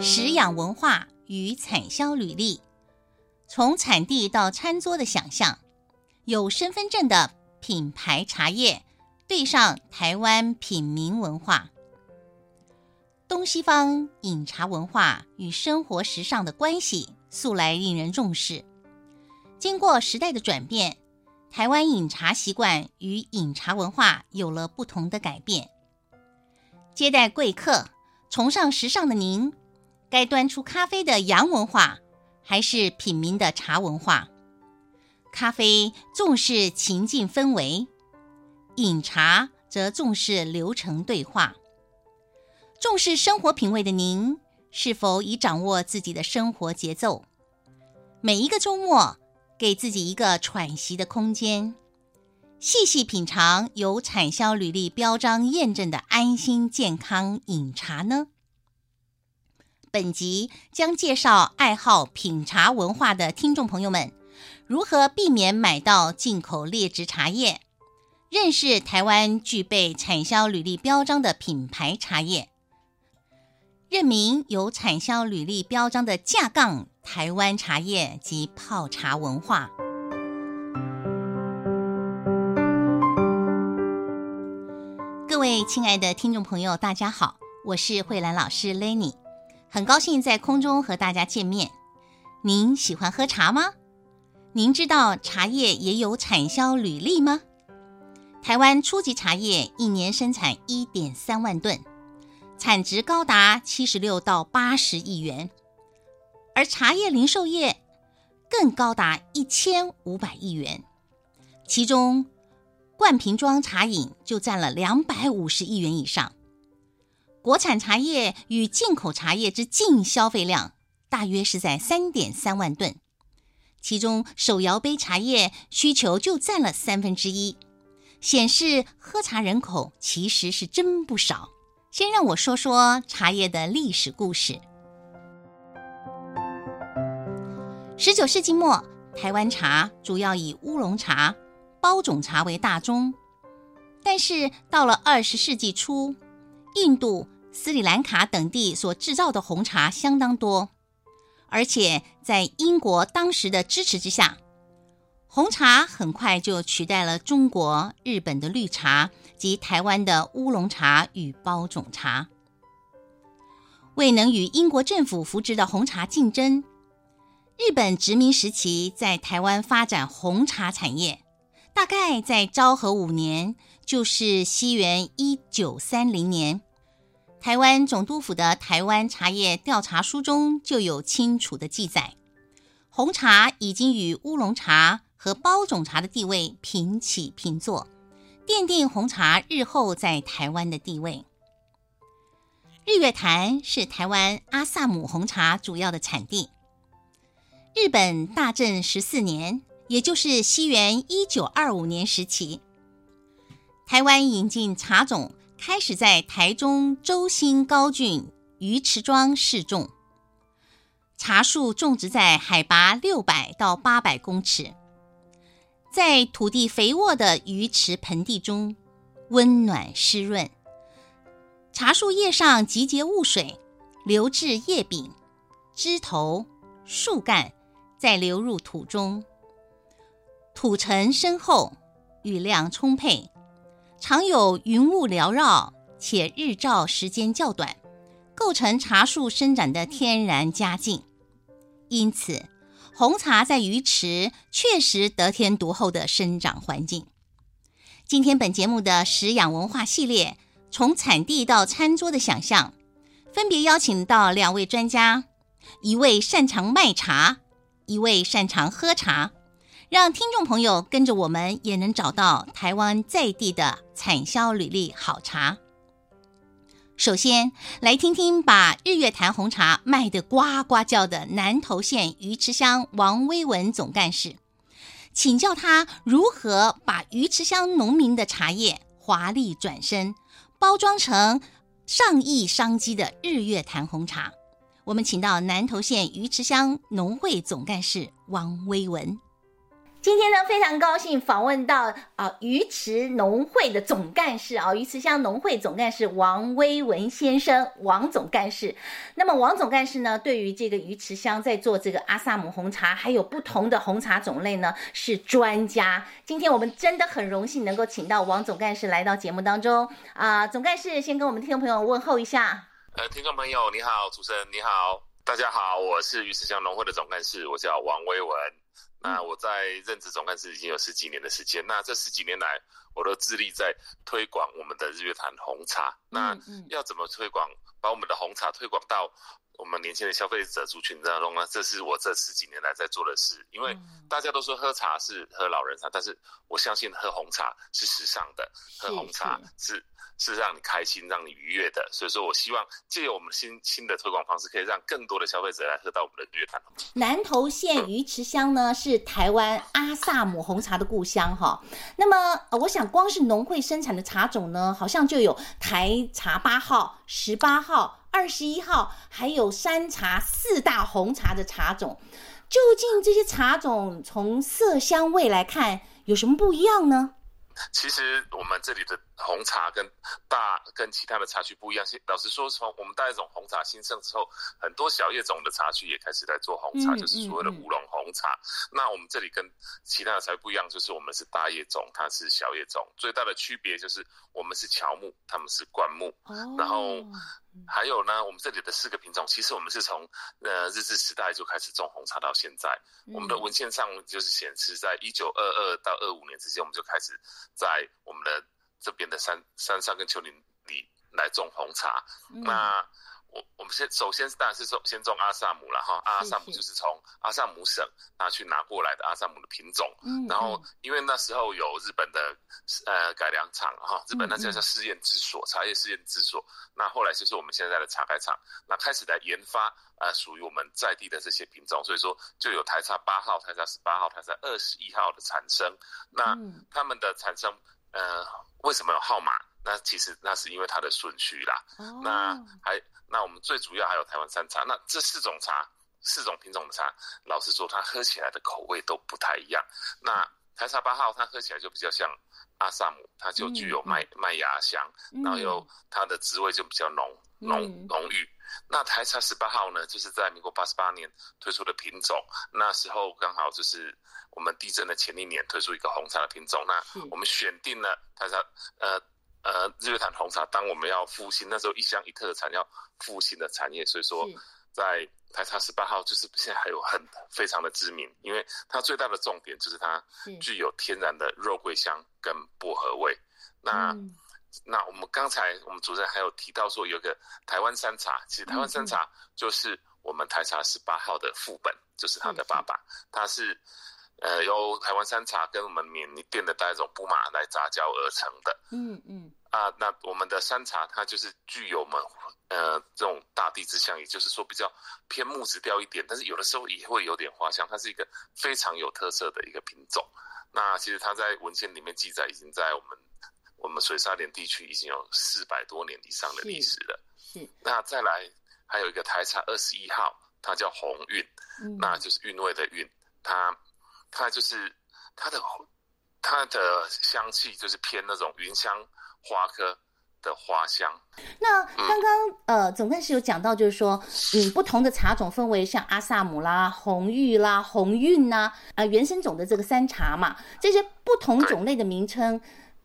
食养文化与产销履历，从产地到餐桌的想象，有身份证的品牌茶叶对上台湾品茗文化，东西方饮茶文化与生活时尚的关系素来令人重视。经过时代的转变，台湾饮茶习惯与饮茶文化有了不同的改变。接待贵客，崇尚时尚的您，该端出咖啡的洋文化，还是品茗的茶文化？咖啡重视情境氛围，饮茶则重视流程对话。重视生活品味的您，是否已掌握自己的生活节奏？每一个周末，给自己一个喘息的空间。细细品尝有产销履历标章验证的安心健康饮茶呢？本集将介绍爱好品茶文化的听众朋友们如何避免买到进口劣质茶叶，认识台湾具备产销履历标章的品牌茶叶，认明有产销履历标章的架杠台湾茶叶及泡茶文化。各位亲爱的听众朋友，大家好，我是慧兰老师 Lenny，很高兴在空中和大家见面。您喜欢喝茶吗？您知道茶叶也有产销履历吗？台湾初级茶叶一年生产一点三万吨，产值高达七十六到八十亿元，而茶叶零售业更高达一千五百亿元，其中。罐瓶装茶饮就占了两百五十亿元以上，国产茶叶与进口茶叶之净消费量大约是在三点三万吨，其中手摇杯茶叶需求就占了三分之一，显示喝茶人口其实是真不少。先让我说说茶叶的历史故事。十九世纪末，台湾茶主要以乌龙茶。包种茶为大宗，但是到了二十世纪初，印度、斯里兰卡等地所制造的红茶相当多，而且在英国当时的支持之下，红茶很快就取代了中国、日本的绿茶及台湾的乌龙茶与包种茶。未能与英国政府扶植的红茶竞争，日本殖民时期在台湾发展红茶产业。大概在昭和五年，就是西元一九三零年，台湾总督府的《台湾茶叶调查书》中就有清楚的记载，红茶已经与乌龙茶和包种茶的地位平起平坐，奠定红茶日后在台湾的地位。日月潭是台湾阿萨姆红茶主要的产地。日本大正十四年。也就是西元一九二五年时期，台湾引进茶种，开始在台中洲新高郡鱼池庄试种。茶树种植在海拔六百到八百公尺，在土地肥沃的鱼池盆地中，温暖湿润。茶树叶上集结雾水，流至叶柄、枝头、树干，再流入土中。土层深厚，雨量充沛，常有云雾缭绕，且日照时间较短，构成茶树生长的天然佳境。因此，红茶在鱼池确实得天独厚的生长环境。今天本节目的食养文化系列，从产地到餐桌的想象，分别邀请到两位专家，一位擅长卖茶，一位擅长喝茶。让听众朋友跟着我们，也能找到台湾在地的产销履历好茶。首先，来听听把日月潭红茶卖得呱呱叫的南投县鱼池乡王威文总干事，请教他如何把鱼池乡农民的茶叶华丽转身，包装成上亿商机的日月潭红茶。我们请到南投县鱼池乡农会总干事王威文。今天呢，非常高兴访问到啊鱼池农会的总干事啊，鱼池乡农会总干事王威文先生，王总干事。那么王总干事呢，对于这个鱼池乡在做这个阿萨姆红茶，还有不同的红茶种类呢，是专家。今天我们真的很荣幸能够请到王总干事来到节目当中啊，总干事先跟我们听众朋友问候一下。呃，听众朋友你好，主持人你好，大家好，我是鱼池乡农会的总干事，我叫王威文。那我在任职总干事已经有十几年的时间，那这十几年来，我都致力在推广我们的日月潭红茶。那要怎么推广，把我们的红茶推广到我们年轻的消费者族群当中呢？这是我这十几年来在做的事。因为大家都说喝茶是喝老人茶，但是我相信喝红茶是时尚的，喝红茶是。是让你开心、让你愉悦的，所以说我希望借由我们新新的推广方式，可以让更多的消费者来喝到我们的日月潭红茶。南投县鱼池乡呢，是台湾阿萨姆红茶的故乡哈。那么，呃，我想光是农会生产的茶种呢，好像就有台茶八号、十八号、二十一号，还有山茶四大红茶的茶种。究竟这些茶种从色香味来看有什么不一样呢？其实我们这里的红茶跟大跟其他的茶区不一样。老实说，从我们大叶种红茶兴盛之后，很多小叶种的茶区也开始在做红茶，就是所谓的乌龙红茶。那我们这里跟其他的茶不一样，就是我们是大叶种，它是小叶种。最大的区别就是我们是乔木，他们是灌木。然后还有呢，我们这里的四个品种，其实我们是从呃日治时代就开始种红茶到现在。我们的文献上就是显示，在一九二二到二五年之间，我们就开始。在我们的这边的山山上跟丘陵里来种红茶，嗯、那我我们先首先当然是种先种阿萨姆了哈，阿萨姆就是从阿萨姆省拿去拿过来的阿萨姆的品种，嗯，然后因为那时候有日本的呃改良厂哈，日本那叫叫试验之所，茶叶试验之所，那后来就是我们现在的茶改厂，那开始来研发呃属于我们在地的这些品种，所以说就有台茶八号、台茶十八号、台茶二十一号的产生，那他们的产生呃为什么有号码？那其实那是因为它的顺序啦，那还。那我们最主要还有台湾山茶，那这四种茶，四种品种的茶，老实说，它喝起来的口味都不太一样。那台茶八号，它喝起来就比较像阿萨姆，它就具有麦麦芽香，然后又它的滋味就比较浓浓浓郁。那台茶十八号呢，就是在民国八十八年推出的品种，那时候刚好就是我们地震的前一年推出一个红茶的品种，那我们选定了台茶呃。呃，日月潭红茶，当我们要复兴那时候一乡一特产要复兴的产业，所以说在台茶十八号就是现在还有很非常的知名，因为它最大的重点就是它具有天然的肉桂香跟薄荷味。那、嗯、那我们刚才我们主持人还有提到说有个台湾山茶，其实台湾山茶就是我们台茶十八号的副本，就是他的爸爸，它是。呃，由台湾山茶跟我们缅甸的大叶种布马来杂交而成的。嗯嗯。啊，那我们的山茶它就是具有我们呃这种大地之香，也就是说比较偏木质调一点，但是有的时候也会有点花香。它是一个非常有特色的一个品种。那其实它在文献里面记载，已经在我们我们水沙连地区已经有四百多年以上的历史了。是。那再来还有一个台茶二十一号，它叫红韵，嗯、那就是韵味的韵，它。它就是它的它的香气就是偏那种云香花科的花香。那刚刚呃总干事有讲到，就是说嗯不同的茶种分为像阿萨姆啦、红玉啦、红韵呐啊原生种的这个山茶嘛，这些不同种类的名称，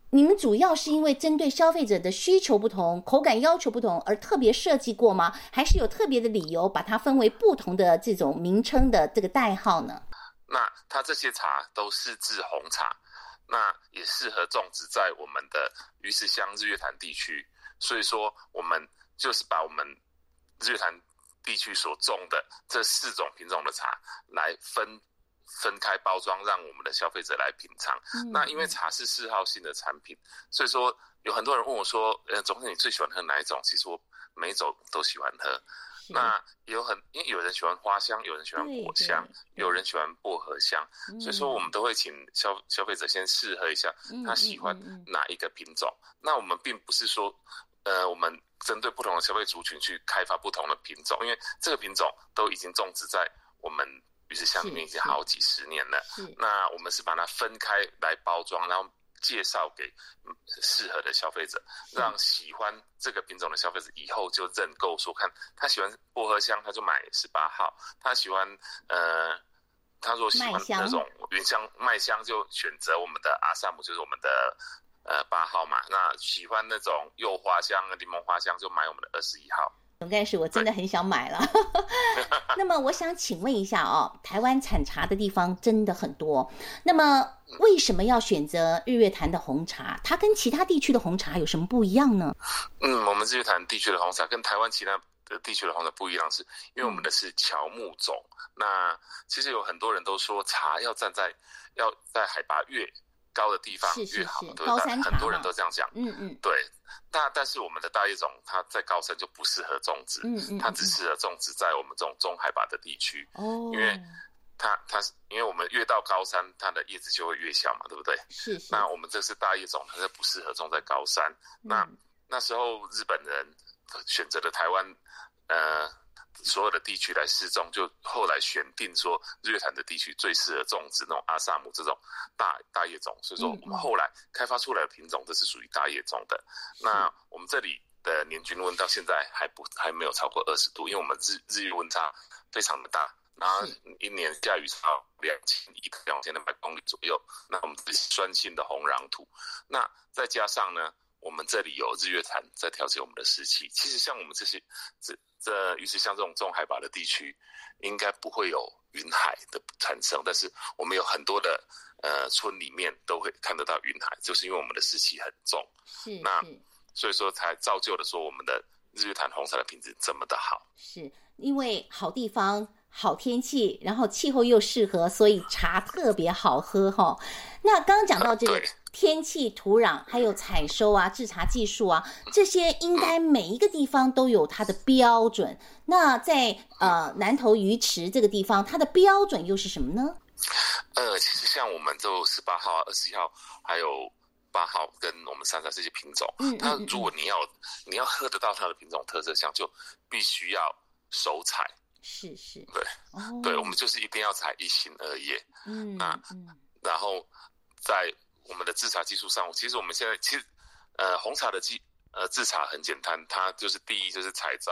你们主要是因为针对消费者的需求不同、口感要求不同而特别设计过吗？还是有特别的理由把它分为不同的这种名称的这个代号呢？那它这些茶都是制红茶，那也适合种植在我们的鱼池乡日月潭地区。所以说，我们就是把我们日月潭地区所种的这四种品种的茶来分分开包装，让我们的消费者来品尝。嗯、那因为茶是嗜好性的产品，所以说有很多人问我说：“呃，总是你最喜欢喝哪一种？”其实我每一种都喜欢喝。那有很，因为有人喜欢花香，有人喜欢果香，有人喜欢薄荷香，嗯、所以说我们都会请消消费者先试喝一下，他喜欢哪一个品种。那我们并不是说，呃，我们针对不同的消费族群去开发不同的品种，因为这个品种都已经种植在我们鱼子酱里面已经好几十年了。那我们是把它分开来包装，然后介绍给适合的消费者，让喜欢这个品种的消费者以后就认购，说看他喜欢薄荷香，他就买十八号；他喜欢呃，他说喜欢那种云香麦香，就选择我们的阿萨姆，就是我们的呃八号嘛。那喜欢那种柚花香、柠檬花香，就买我们的二十一号。总干事，我真的很想买了。那么，我想请问一下哦，台湾产茶的地方真的很多，那么为什么要选择日月潭的红茶？它跟其他地区的红茶有什么不一样呢？嗯，我们日月潭地区的红茶跟台湾其他的地区的红茶不一样，是因为我们的是乔木种。嗯、那其实有很多人都说，茶要站在要在海拔越高的地方越好，对，高山茶，很多人都这样讲。嗯嗯，对。那但是我们的大叶种，它在高山就不适合种植，嗯嗯，它只适合种植在我们这种中海拔的地区。哦，因为它它是因为我们越到高山，它的叶子就会越小嘛，对不对？是。那我们这是大叶种，它是不适合种在高山。那那时候日本人选择了台湾，呃。所有的地区来试种，就后来选定说日月潭的地区最适合种植那种阿萨姆这种大大叶种，所以说我们后来开发出来的品种都是属于大叶种的。那我们这里的年均温到现在还不还没有超过二十度，因为我们日日月温差非常的大，然后一年下雨超两千一两千两百公里左右。那我们是酸性的红壤土，那再加上呢，我们这里有日月潭在调节我们的湿气。其实像我们这些这。这于是像这种中海拔的地区，应该不会有云海的产生，但是我们有很多的呃村里面都会看得到云海，就是因为我们的湿气很重。是，是那所以说才造就了说我们的日月潭红茶的品质这么的好。是因为好地方、好天气，然后气候又适合，所以茶特别好喝哈。那刚刚讲到这个。天气、土壤，还有采收啊、制茶技术啊，这些应该每一个地方都有它的标准。那在呃南投鱼池这个地方，它的标准又是什么呢？呃，其实像我们就十八号、二十一号，还有八号跟我们三茶这些品种，嗯，那如果你要你要喝得到它的品种特色香，就必须要手采。是是，对，哦、对，我们就是一定要采一心二叶。嗯，那嗯，然后在。我们的制茶技术上，其实我们现在其实，呃，红茶的技呃制茶很简单，它就是第一就是采摘，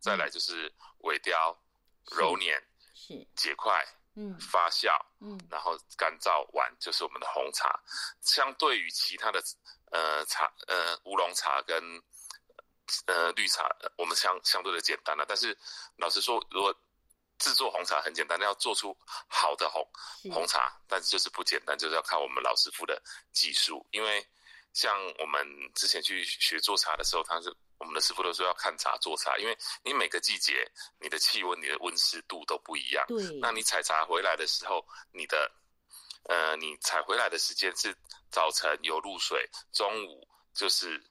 再来就是萎凋、揉捻、是结块、嗯发酵、嗯，然后干燥完就是我们的红茶。相对于其他的呃茶呃乌龙茶跟呃绿茶，我们相相对的简单了。但是老实说，如果制作红茶很简单，要做出好的红红茶，但是就是不简单，就是要靠我们老师傅的技术。因为像我们之前去学做茶的时候，他是我们的师傅都说要看茶做茶，因为你每个季节你的气温、你的温湿度都不一样。对，那你采茶回来的时候，你的呃，你采回来的时间是早晨有露水，中午就是。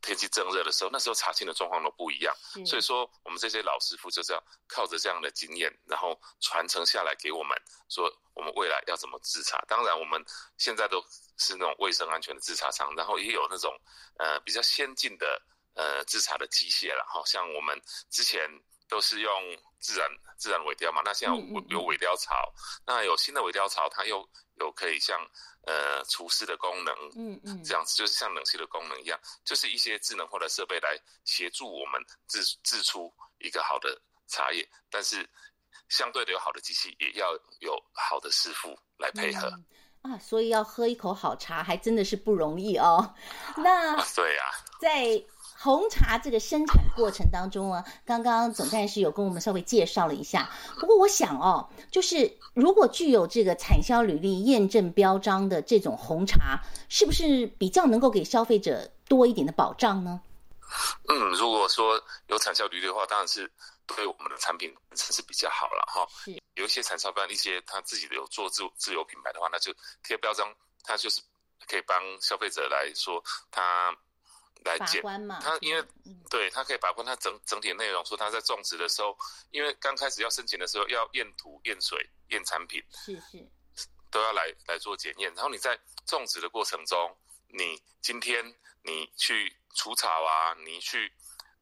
天气正热的时候，那时候茶青的状况都不一样，所以说我们这些老师傅就是要靠着这样的经验，然后传承下来给我们，说我们未来要怎么制茶。当然，我们现在都是那种卫生安全的制茶厂，然后也有那种呃比较先进的呃制茶的机械了哈，像我们之前都是用自然自然萎凋嘛，那现在有有萎凋槽，那有新的萎凋槽，它又有可以像。呃，除湿的功能，嗯嗯，这样子就是像冷气的功能一样，就是一些智能化的设备来协助我们制制出一个好的茶叶，但是相对的有好的机器，也要有好的师傅来配合。嗯、啊，所以要喝一口好茶，还真的是不容易哦。那对呀，在。红茶这个生产过程当中啊，刚刚总干事有跟我们稍微介绍了一下。不过我想哦，就是如果具有这个产销履历验证标章的这种红茶，是不是比较能够给消费者多一点的保障呢？嗯，如果说有产销履历的话，当然是对我们的产品本身是比较好了哈。有一些产销班一些他自己的有做自自有品牌的话，那就贴标章，它就是可以帮消费者来说他。来检他，因为对他可以把关他整整体内容。说他在种植的时候，因为刚开始要申请的时候要验土、验水、验产品，是是，都要来来做检验。然后你在种植的过程中，你今天你去除草啊，你去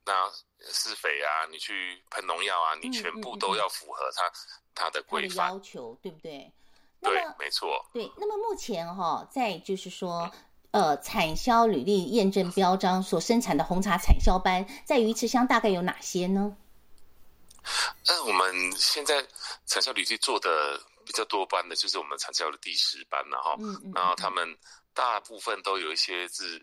那施肥啊，你去喷农药啊，你全部都要符合他、嗯嗯嗯、它的规范要求，对不对？对，没错。对，那么目前哈、哦，在就是说，呃，产销履历验证标章所生产的红茶产销班，在鱼池乡大概有哪些呢？呃，我们现在产销履历做的比较多班的，就是我们产销的第十班了哈。嗯嗯。然后他们大部分都有一些自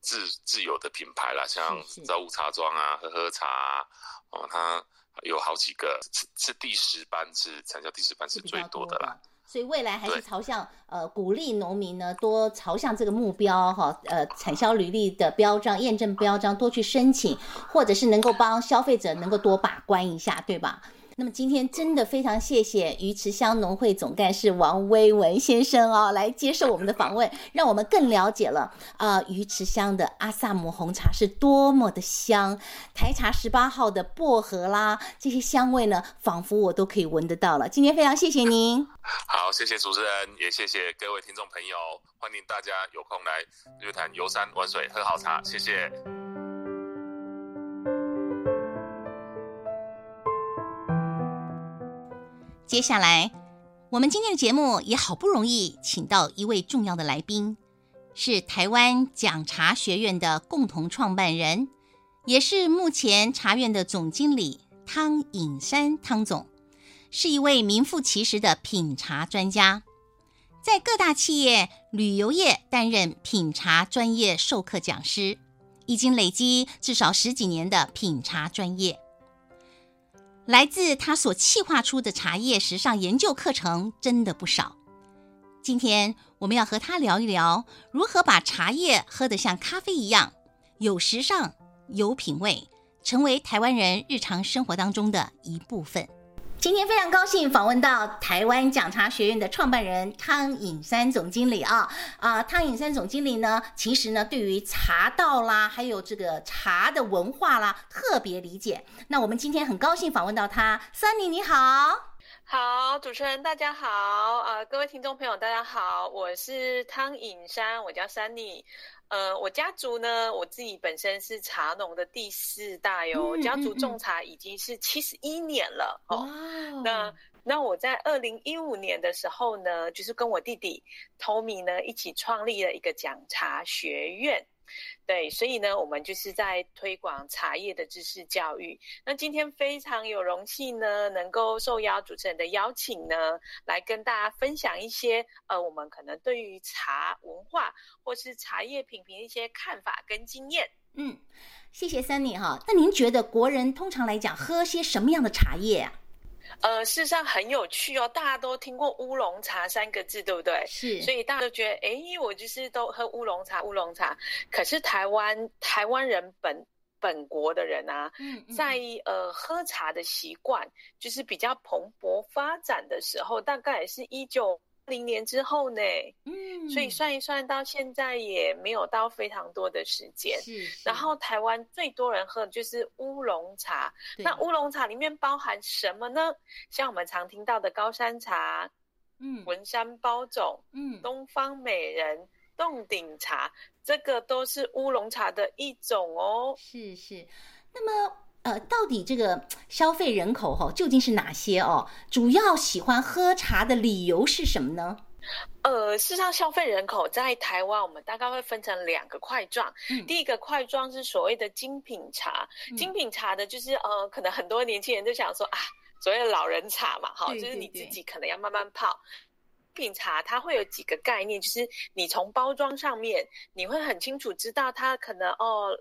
自自有的品牌啦，像造物茶庄啊、喝喝茶啊，哦，它有好几个，是是第十班，是产销第十班是最多的啦。所以未来还是朝向呃鼓励农民呢，多朝向这个目标哈，呃产销履历的标章验证标章多去申请，或者是能够帮消费者能够多把关一下，对吧？那么今天真的非常谢谢鱼池乡农会总干事王威文先生哦，来接受我们的访问，让我们更了解了啊、鱼池乡的阿萨姆红茶是多么的香，台茶十八号的薄荷啦，这些香味呢，仿佛我都可以闻得到了。今天非常谢谢您，好，谢谢主持人，也谢谢各位听众朋友，欢迎大家有空来日月潭游山玩水喝好茶，谢谢。接下来，我们今天的节目也好不容易请到一位重要的来宾，是台湾讲茶学院的共同创办人，也是目前茶院的总经理汤颖山汤总，是一位名副其实的品茶专家，在各大企业、旅游业担任品茶专业授课讲师，已经累积至少十几年的品茶专业。来自他所企划出的茶叶时尚研究课程真的不少。今天我们要和他聊一聊，如何把茶叶喝得像咖啡一样有时尚、有品味，成为台湾人日常生活当中的一部分。今天非常高兴访问到台湾讲茶学院的创办人汤颖珊总经理啊啊，汤颖珊总经理呢，其实呢对于茶道啦，还有这个茶的文化啦，特别理解。那我们今天很高兴访问到他，Sunny 你好。好，主持人大家好，呃，各位听众朋友大家好，我是汤颖珊，我叫 Sunny，呃，我家族呢，我自己本身是茶农的第四代哟，嗯、家族种茶已经是七十一年了、嗯、哦。那那我在二零一五年的时候呢，就是跟我弟弟 Tommy 呢一起创立了一个讲茶学院。对，所以呢，我们就是在推广茶叶的知识教育。那今天非常有荣幸呢，能够受邀主持人的邀请呢，来跟大家分享一些呃，我们可能对于茶文化或是茶叶品评一些看法跟经验。嗯，谢谢 Sunny 哈。那您觉得国人通常来讲喝些什么样的茶叶啊？呃，事实上很有趣哦，大家都听过乌龙茶三个字，对不对？是，所以大家都觉得，哎，我就是都喝乌龙茶，乌龙茶。可是台湾台湾人本本国的人啊，嗯嗯在呃喝茶的习惯就是比较蓬勃发展的时候，大概也是一九。零年之后呢，嗯，所以算一算到现在也没有到非常多的时间。是，是，然后台湾最多人喝的就是乌龙茶。那乌龙茶里面包含什么呢？像我们常听到的高山茶，嗯，文山包种，嗯，东方美人、洞顶茶，这个都是乌龙茶的一种哦。是是，那么。呃，到底这个消费人口哈究竟是哪些哦？主要喜欢喝茶的理由是什么呢？呃，事实上，消费人口在台湾，我们大概会分成两个块状。嗯，第一个块状是所谓的精品茶，嗯、精品茶的就是呃，可能很多年轻人就想说啊，所谓的老人茶嘛，哈，就是你自己可能要慢慢泡。精品茶它会有几个概念，就是你从包装上面，你会很清楚知道它可能哦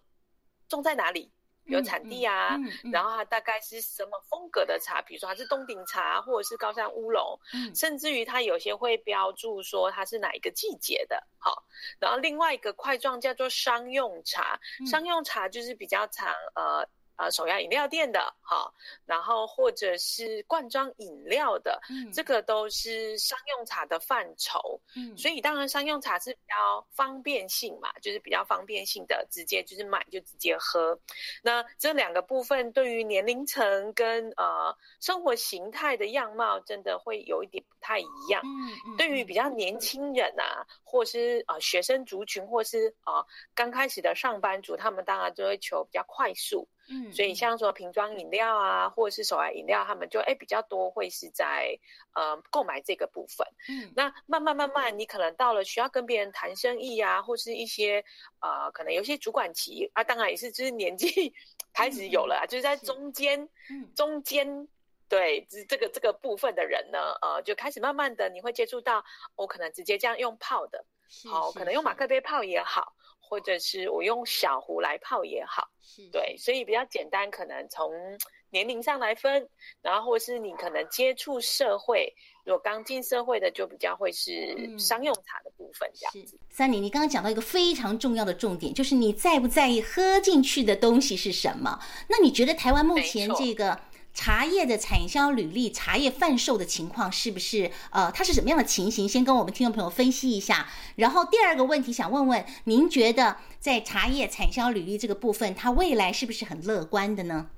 种在哪里。有产地啊，嗯嗯嗯、然后它大概是什么风格的茶，比如说它是洞顶茶，或者是高山乌龙，嗯、甚至于它有些会标注说它是哪一个季节的。好，然后另外一个块状叫做商用茶，嗯、商用茶就是比较常呃。呃，手摇饮料店的哈，然后或者是罐装饮料的，嗯，这个都是商用茶的范畴，嗯，所以当然商用茶是比较方便性嘛，就是比较方便性的，直接就是买就直接喝。那这两个部分对于年龄层跟呃生活形态的样貌，真的会有一点不太一样。嗯，嗯，对于比较年轻人啊，或是呃学生族群，或是呃刚开始的上班族，他们当然就会求比较快速。嗯，所以像说瓶装饮料啊，或者是手摇饮料，他们就哎比较多会是在呃购买这个部分。嗯，那慢慢慢慢，你可能到了需要跟别人谈生意啊，或是一些呃可能有些主管级啊，当然也是就是年纪 开始有了，啊，嗯，就是在中间，嗯，中间。对，这个这个部分的人呢，呃，就开始慢慢的，你会接触到，我可能直接这样用泡的，好，可能用马克杯泡也好，或者是我用小壶来泡也好，对，所以比较简单，可能从年龄上来分，然后或是你可能接触社会，如果刚进社会的，就比较会是商用茶的部分这样子。Sunny，你刚刚讲到一个非常重要的重点，就是你在不在意喝进去的东西是什么？那你觉得台湾目前这个？茶叶的产销履历、茶叶贩售的情况是不是呃，它是什么样的情形？先跟我们听众朋友分析一下。然后第二个问题想问问，您觉得在茶叶产销履历这个部分，它未来是不是很乐观的呢？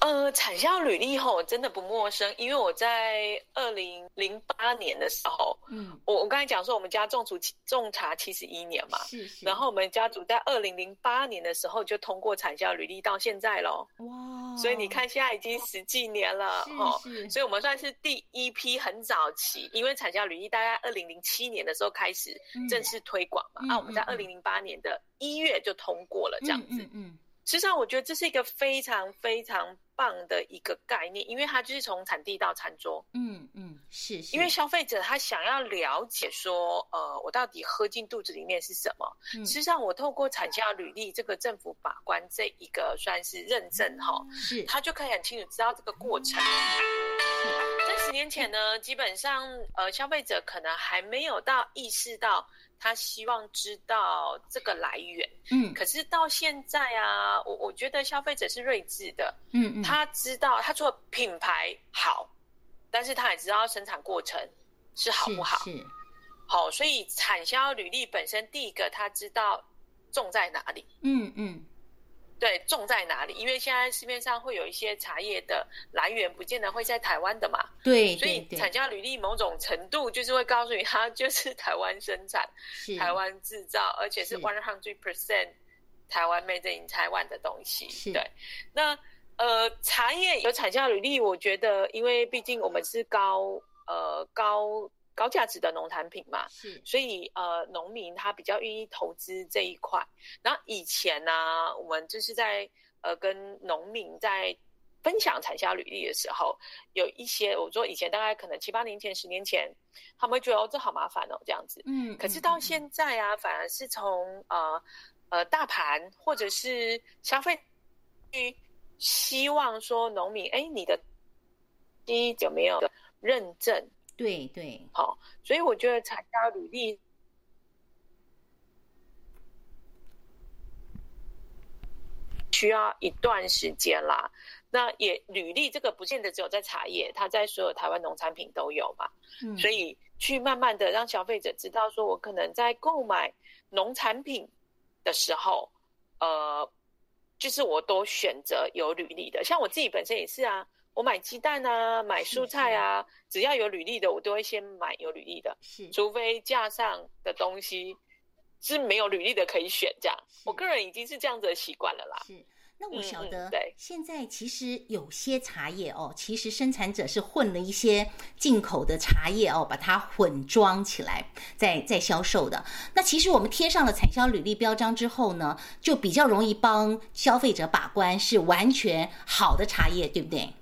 呃，产销履历后真的不陌生，因为我在二零零八年的时候，嗯，我我刚才讲说我们家种茶种茶七十一年嘛，是是，然后我们家族在二零零八年的时候就通过产销履历到现在喽，哇，所以你看现在已经十几年了，哦，所以我们算是第一批很早期，因为产销履历大概二零零七年的时候开始正式推广嘛，那、嗯啊、我们在二零零八年的一月就通过了这样子，嗯。嗯嗯实际上，我觉得这是一个非常非常棒的一个概念，因为它就是从产地到餐桌。嗯嗯，是，是。因为消费者他想要了解说，呃，我到底喝进肚子里面是什么？嗯、实际上，我透过产销履历这个政府把关这一个算是认证哈，是，他就可以很清楚知道这个过程。在十年前呢，基本上呃，消费者可能还没有到意识到。他希望知道这个来源，嗯，可是到现在啊，我我觉得消费者是睿智的，嗯嗯，他知道他做品牌好，但是他也知道生产过程是好不好，是，是。好，所以产销履历本身第一个他知道重在哪里，嗯嗯。对，种在哪里？因为现在市面上会有一些茶叶的来源，不见得会在台湾的嘛。对，所以产销履历某种程度就是会告诉你，它就是台湾生产、台湾制造，而且是 one hundred percent 台湾 made in Taiwan 的东西。是对，那呃，茶叶有产销履历，我觉得，因为毕竟我们是高呃高。高价值的农产品嘛，是，所以呃，农民他比较愿意投资这一块。然后以前呢、啊，我们就是在呃跟农民在分享产销履历的时候，有一些我说以前大概可能七八年前、十年前，他们会觉得哦，这好麻烦哦，这样子。嗯。可是到现在啊，反而是从呃呃大盘或者是消费去希望说农民，哎，你的第一有没有认证？对对，好，所以我觉得产家履历需要一段时间啦。那也履历这个不见得只有在茶叶，它在所有台湾农产品都有嘛。嗯，所以去慢慢的让消费者知道，说我可能在购买农产品的时候，呃，就是我都选择有履历的。像我自己本身也是啊。我买鸡蛋啊，买蔬菜啊，只要有履历的，我都会先买有履历的。是，除非架上的东西是没有履历的可以选，这样。我个人已经是这样子的习惯了啦。是。那我晓得，对，现在其实有些茶叶哦，其实生产者是混了一些进口的茶叶哦，把它混装起来，再再销售的。那其实我们贴上了产销履历标章之后呢，就比较容易帮消费者把关是完全好的茶叶，对不对？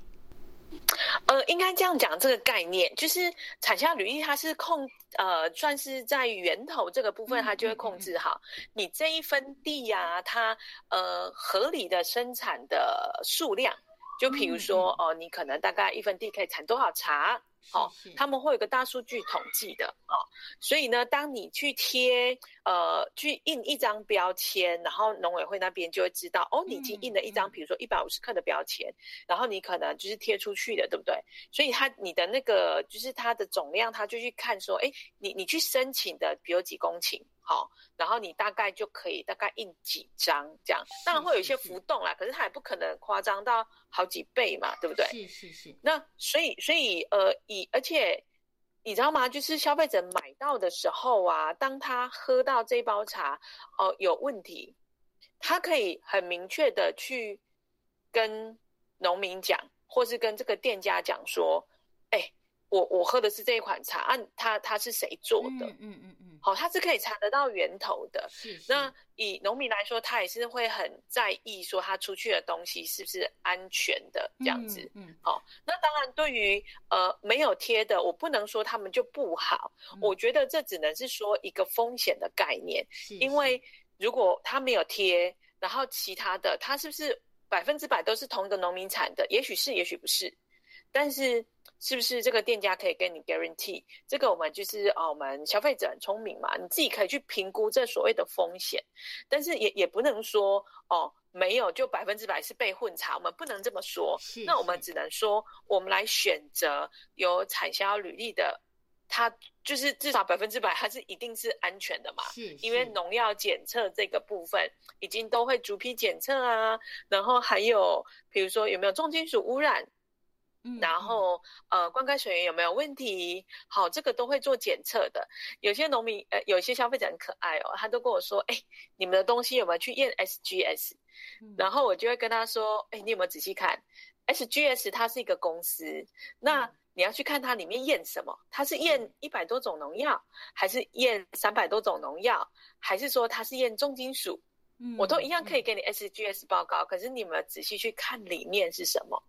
呃，应该这样讲，这个概念就是产销履历，它是控呃，算是在源头这个部分，它就会控制好你这一分地呀、啊，它呃合理的生产的数量。就比如说哦，你可能大概一分地可以产多少茶？哦，他们会有个大数据统计的哦，所以呢，当你去贴呃去印一张标签，然后农委会那边就会知道哦，你已经印了一张，比如说一百五十克的标签，然后你可能就是贴出去的，对不对？所以他你的那个就是它的总量，他就去看说，哎，你你去申请的，比如几公顷。好，然后你大概就可以大概印几张这样，当然会有一些浮动啦，是是是，可是它也不可能夸张到好几倍嘛，对不对？是是是。那所以所以呃，以而且你知道吗？就是消费者买到的时候啊，当他喝到这包茶哦、呃、有问题，他可以很明确的去跟农民讲，或是跟这个店家讲说，哎，我我喝的是这一款茶，按、啊、他他是谁做的？嗯嗯嗯嗯，好，它是可以查得到源头的。是是，那以农民来说，他也是会很在意说他出去的东西是不是安全的这样子。嗯，好，那当然对于呃没有贴的，我不能说他们就不好，嗯、我觉得这只能是说一个风险的概念。是，是，因为如果他没有贴，然后其他的他是不是？百分之百都是同一个农民产的，也许是，也许不是。但是，是不是这个店家可以跟你 guarantee？这个我们就是哦，我们消费者很聪明嘛，你自己可以去评估这所谓的风险。但是也也不能说哦，没有就百分之百是被混查，我们不能这么说。是是，那我们只能说，我们来选择有产销履历的。它就是至少百分之百，它是一定是安全的嘛？是，是，因为农药检测这个部分已经都会逐批检测啊，然后还有比如说有没有重金属污染，嗯，然后呃灌溉水源有没有问题，好，这个都会做检测的。有些农民呃，有些消费者很可爱哦，他都跟我说，哎，你们的东西有没有去验 SGS？嗯，然后我就会跟他说，哎，你有没有仔细看 SGS？它是一个公司，那。嗯你要去看它里面验什么？它是验一百多种农药，还是验三百多种农药，还是说它是验重金属？嗯，我都一样可以给你 SGS 报告。可是你们仔细去看里面是什么？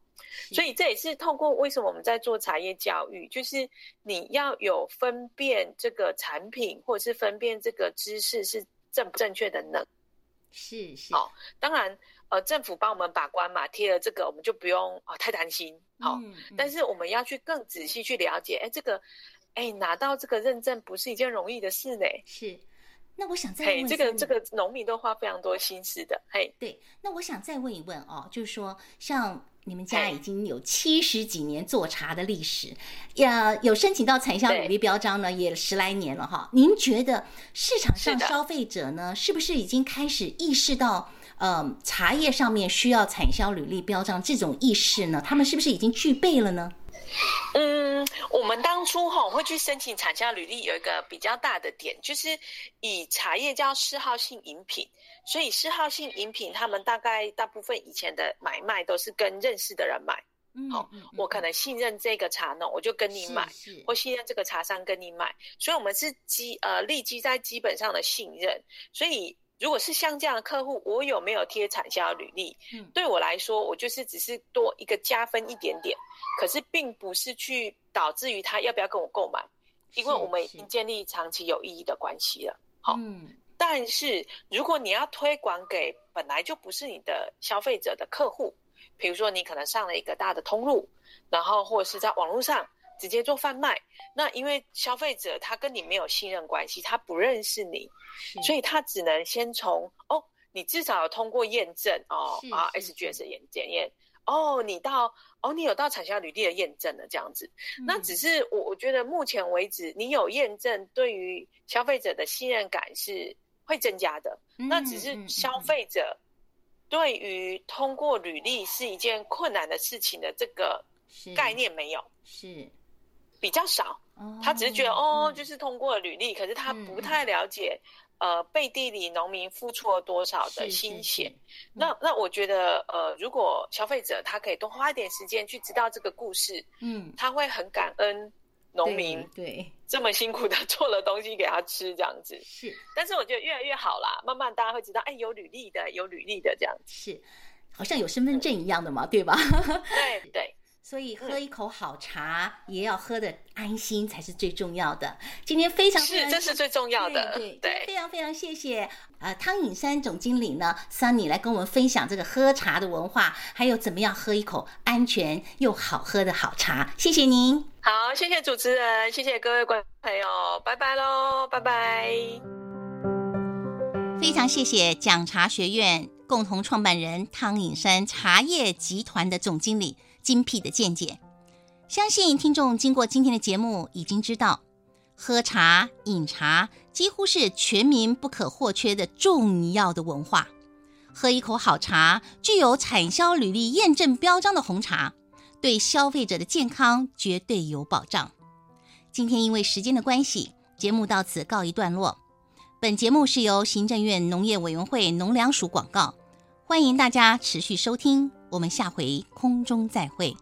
所以这也是透过为什么我们在做茶叶教育，就是你要有分辨这个产品，或者是分辨这个知识是正不正确的能。是是。好，当然。呃，政府帮我们把关嘛，贴了这个，我们就不用太担心。好、嗯嗯，但是我们要去更仔细去了解，哎，这个，哎，拿到这个认证不是一件容易的事呢。是，那我想再问，这个这个农民都花非常多心思的。嘿，对，那我想再问一问哦，就是说，像你们家已经有七十几年做茶的历史，呀，有申请到产销履历标章呢，也十来年了哈。您觉得市场上消费者呢，是，是不是已经开始意识到？嗯，茶叶上面需要产销履历标章这种意识呢，他们是不是已经具备了呢？嗯，我们当初哈会去申请产销履历，有一个比较大的点，就是以茶叶叫嗜好性饮品，所以嗜好性饮品，他们大概大部分以前的买卖都是跟认识的人买。嗯，好，我可能信任这个茶农，我就跟你买，或信任这个茶商跟你买，所以我们是基呃立基在基本上的信任，所以。如果是像这样的客户，我有没有贴产销履历？嗯，对我来说，我就是只是多一个加分一点点，可是并不是去导致于他要不要跟我购买，因为我们已经建立长期有意义的关系了。好，嗯，但是如果你要推广给本来就不是你的消费者的客户，比如说你可能上了一个大的通路，然后或者是在网络上。直接做贩卖，那因为消费者他跟你没有信任关系，他不认识你，所以他只能先从哦，你至少有通过验证哦啊 SGS 验检验哦，你到哦你有到产销履历的验证了这样子，嗯、那只是我我觉得目前为止你有验证，对于消费者的信任感是会增加的，嗯、那只是消费者对于通过履历是一件困难的事情的这个概念没有。是。是比较少，他只是觉得哦，哦，就是通过了履历，可是他不太了解，嗯、呃，背地里农民付出了多少的心血。那、嗯、那我觉得，呃，如果消费者他可以多花一点时间去知道这个故事，嗯，他会很感恩农民对。这么辛苦的 做了东西给他吃这样子。是，但是我觉得越来越好啦，慢慢大家会知道，哎，有履历的，有履历的这样子，是，好像有身份证一样的嘛，嗯、对吧？对 对。所以喝一口好茶，也要喝得安心才是最重要的。今天非常，非常是，这是最重要的。对对，对，非常非常谢谢呃汤颖山总经理呢，Sunny 来跟我们分享这个喝茶的文化，还有怎么样喝一口安全又好喝的好茶。谢谢您。好，谢谢主持人，谢谢各位观众朋友，拜拜喽，拜拜。非常谢谢讲茶学院共同创办人汤颖山茶叶集团的总经理。精辟的见解，相信听众经过今天的节目，已经知道喝茶、饮茶几乎是全民不可或缺的重要的文化。喝一口好茶，具有产销履历验证标章的红茶，对消费者的健康绝对有保障。今天因为时间的关系，节目到此告一段落。本节目是由行政院农业委员会农粮署广告，欢迎大家持续收听。我们下回空中再会。